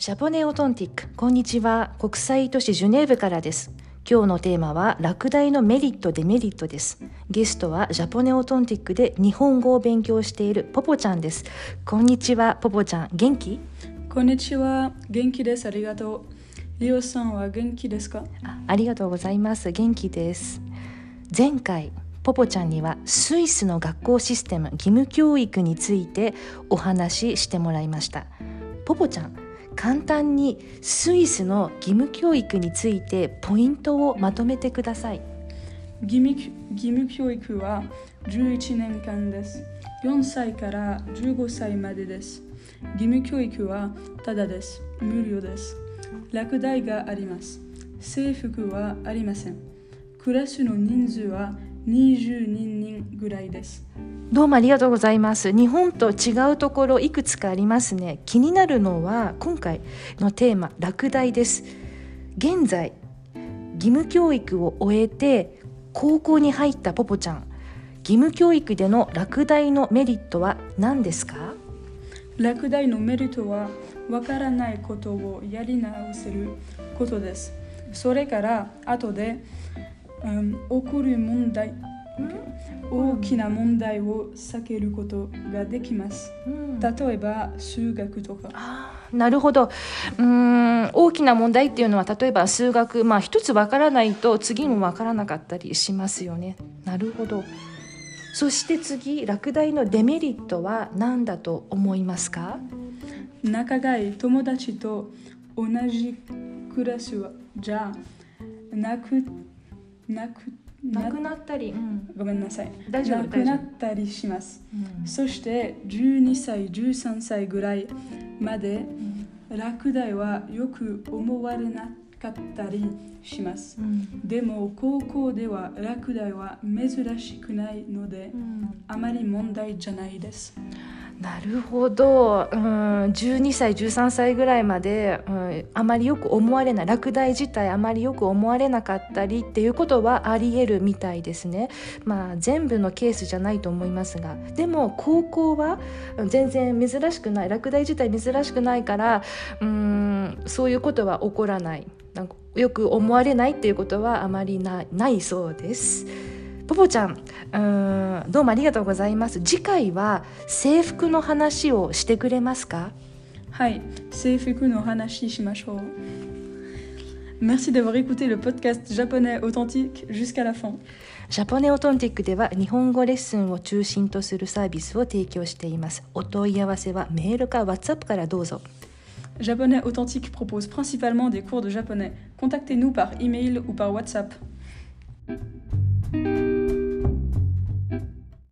ジャポネオトンティックこんにちは。国際都市ジュネーブからです。今日のテーマは落第のメリットデメリットです。ゲストはジャポネオトンティックで日本語を勉強しているポポちゃんです。こんにちはポポちゃん。元気？こんにちは。元気です。ありがとう。リオさんは元気ですか？あありがとうございます。元気です。前回ポポちゃんにはスイスの学校システム義務教育についてお話ししてもらいました。ポポちゃん簡単にスイスの義務教育についてポイントをまとめてください。義務義務教育は11年間です。4歳から15歳までです。義務教育はただです。無料です。落第があります。制服はありません。クラスの人数は22人ぐらいです。どうもありがとうございます。日本と違うところいくつかありますね。気になるのは今回のテーマ落第です。現在義務教育を終えて高校に入ったポポちゃん。義務教育での落第のメリットは何ですか？落第のメリットはわからないことをやり直せることです。それから後で、うん、起こる問題大きな問題を避けることができます、例えば数学とか。なるほど。うーん大きな問題っていうのは例えば数学まあ一つわからないと次もわからなかったりしますよね。なるほど。そして次落第のデメリットは何だと思いますか？仲がいい友達と同じクラスはじゃなくなくなくなったり、うん。ごめんなさい。大丈夫なくなったりします。うん。そして12歳13歳ぐらいまで落第はよく思われなかったりします。うん。でも高校では落第は珍しくないのでうん。あまり問題じゃないですなるほど、うん、12歳13歳ぐらいまで、うん、あまりよく思われない落第自体あまりよく思われなかったりっていうことはありえるみたいですね。まあ全部のケースじゃないと思いますがでも高校は全然珍しくない落第自体珍しくないからうんそういうことは起こらないなんかよく思われないっていうことはあまりなないそうです。ポポちゃんうーんどうもありがとうございます次回は制服の話をしてくれますかはい制服の話しましょう Merci d'avoir écouté le podcast japonais authentique jusqu'à la fin. ジャポネオトンティックでは日本語レッスンを中心とするサービスを提供していますお問い合わせはメールか WhatsApp からどうぞ Japonais authentique propose principalement des cours de japonais. Contactez-nous par email ou par WhatsApp.